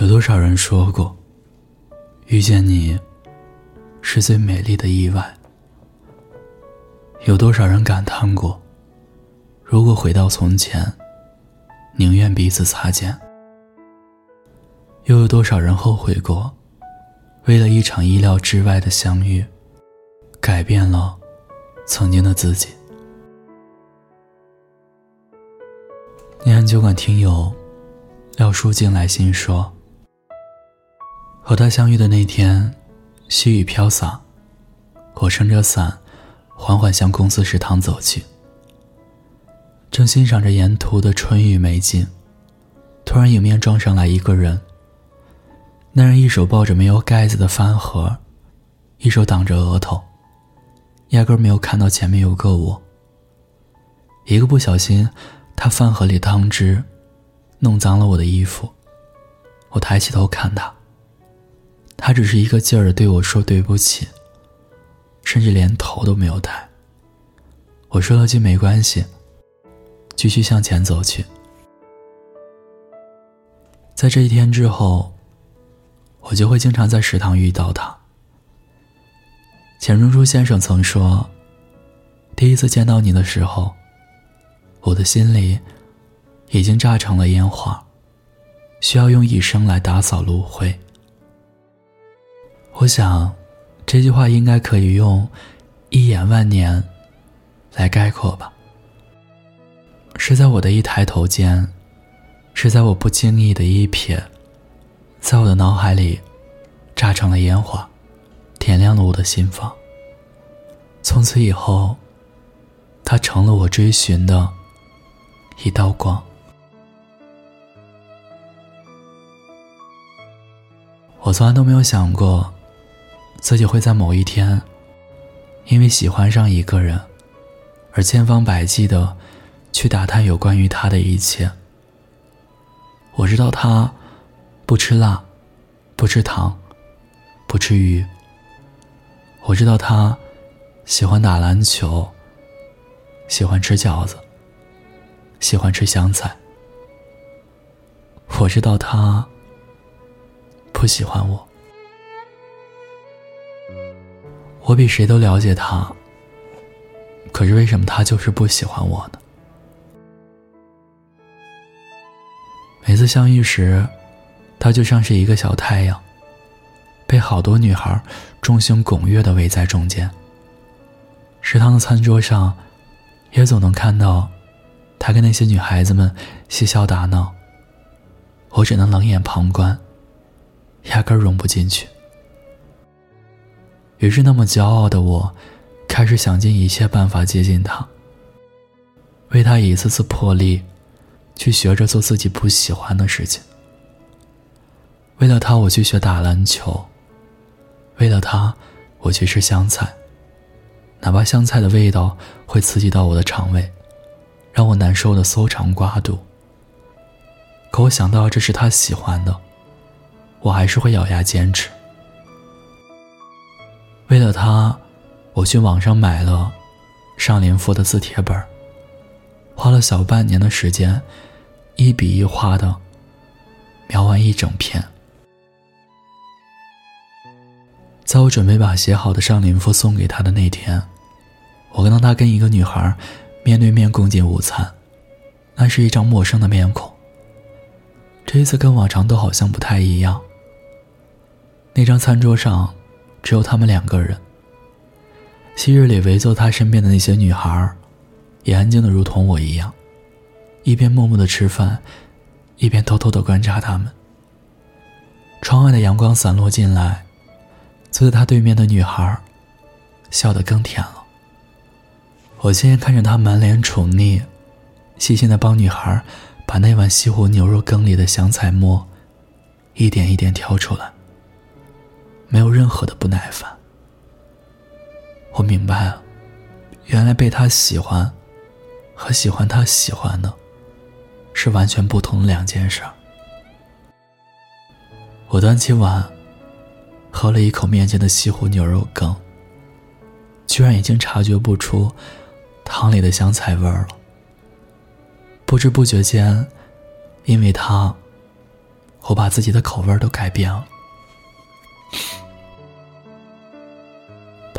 有多少人说过，遇见你是最美丽的意外？有多少人感叹过，如果回到从前，宁愿彼此擦肩？又有多少人后悔过，为了一场意料之外的相遇，改变了曾经的自己？念安酒馆听友廖书静来信说。和他相遇的那天，细雨飘洒，我撑着伞，缓缓向公司食堂走去。正欣赏着沿途的春雨美景，突然迎面撞上来一个人。那人一手抱着没有盖子的饭盒，一手挡着额头，压根没有看到前面有个我。一个不小心，他饭盒里汤汁弄脏了我的衣服。我抬起头看他。他只是一个劲儿的对我说对不起，甚至连头都没有抬。我说了句没关系，继续向前走去。在这一天之后，我就会经常在食堂遇到他。钱钟书先生曾说：“第一次见到你的时候，我的心里已经炸成了烟花，需要用一生来打扫炉灰。”我想，这句话应该可以用“一眼万年”来概括吧。是在我的一抬头间，是在我不经意的一瞥，在我的脑海里炸成了烟花，点亮了我的心房。从此以后，它成了我追寻的一道光。我从来都没有想过。自己会在某一天，因为喜欢上一个人，而千方百计的去打探有关于他的一切。我知道他不吃辣，不吃糖，不吃鱼。我知道他喜欢打篮球，喜欢吃饺子，喜欢吃香菜。我知道他不喜欢我。我比谁都了解他，可是为什么他就是不喜欢我呢？每次相遇时，他就像是一个小太阳，被好多女孩众星拱月的围在中间。食堂的餐桌上，也总能看到他跟那些女孩子们嬉笑打闹。我只能冷眼旁观，压根融不进去。于是，那么骄傲的我，开始想尽一切办法接近他，为他一次次破例，去学着做自己不喜欢的事情。为了他，我去学打篮球；为了他，我去吃香菜，哪怕香菜的味道会刺激到我的肠胃，让我难受的搜肠刮肚。可我想到这是他喜欢的，我还是会咬牙坚持。为了他，我去网上买了上林赋的字帖本，花了小半年的时间，一笔一画的描完一整篇。在我准备把写好的上林赋送给他的那天，我看到他跟一个女孩面对面共进午餐，那是一张陌生的面孔。这一次跟往常都好像不太一样。那张餐桌上。只有他们两个人。昔日里围坐他身边的那些女孩，也安静的如同我一样，一边默默的吃饭，一边偷偷的观察他们。窗外的阳光散落进来，坐在他对面的女孩，笑得更甜了。我亲眼看着他满脸宠溺，细心的帮女孩把那碗西湖牛肉羹里的香菜末，一点一点挑出来。没有任何的不耐烦。我明白了，原来被他喜欢，和喜欢他喜欢的，是完全不同的两件事。我端起碗，喝了一口面前的西湖牛肉羹，居然已经察觉不出汤里的香菜味儿了。不知不觉间，因为他，我把自己的口味都改变了。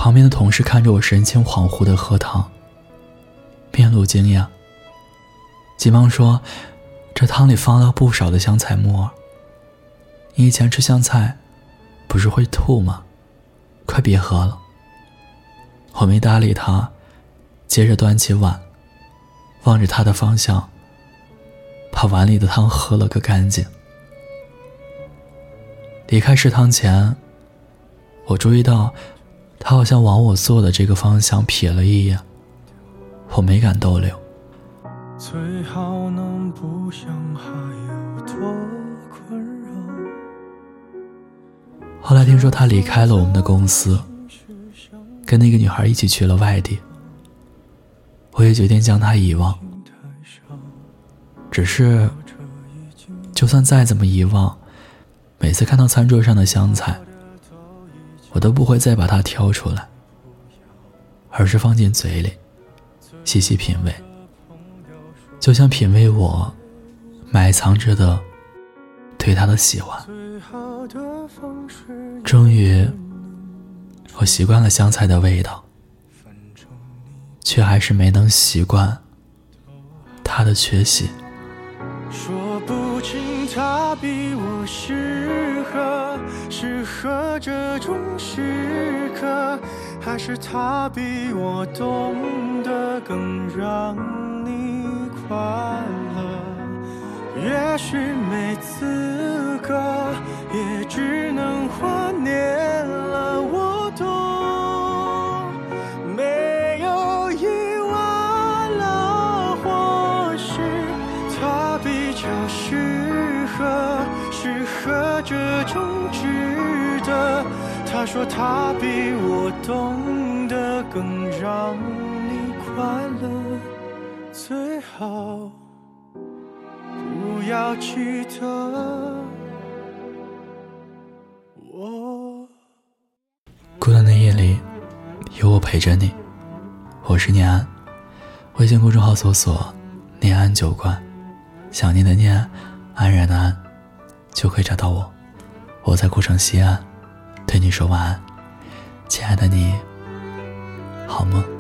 旁边的同事看着我神情恍惚的喝汤，面露惊讶，急忙说：“这汤里放了不少的香菜末。你以前吃香菜，不是会吐吗？快别喝了。”我没搭理他，接着端起碗，望着他的方向，把碗里的汤喝了个干净。离开食堂前，我注意到。他好像往我坐的这个方向瞥了一眼，我没敢逗留。后来听说他离开了我们的公司，跟那个女孩一起去了外地。我也决定将他遗忘。只是，就算再怎么遗忘，每次看到餐桌上的香菜。我都不会再把它挑出来，而是放进嘴里，细细品味，就像品味我埋藏着的对他的喜欢。终于，我习惯了香菜的味道，却还是没能习惯他的缺席。说不清他比我适合适合这种时刻，还是他比我懂得更让你快乐。也许没资格，也只能怀念了。我懂，没有意外了，或许他比较适合适合这种值得。他说他比我懂得更让你快乐，最好不要记得我。孤单的夜里，有我陪着你。我是念安，微信公众号搜索“念安酒馆”，想念的念，安然的安，就可以找到我。我在古城西安。对你说晚安，亲爱的你，好梦。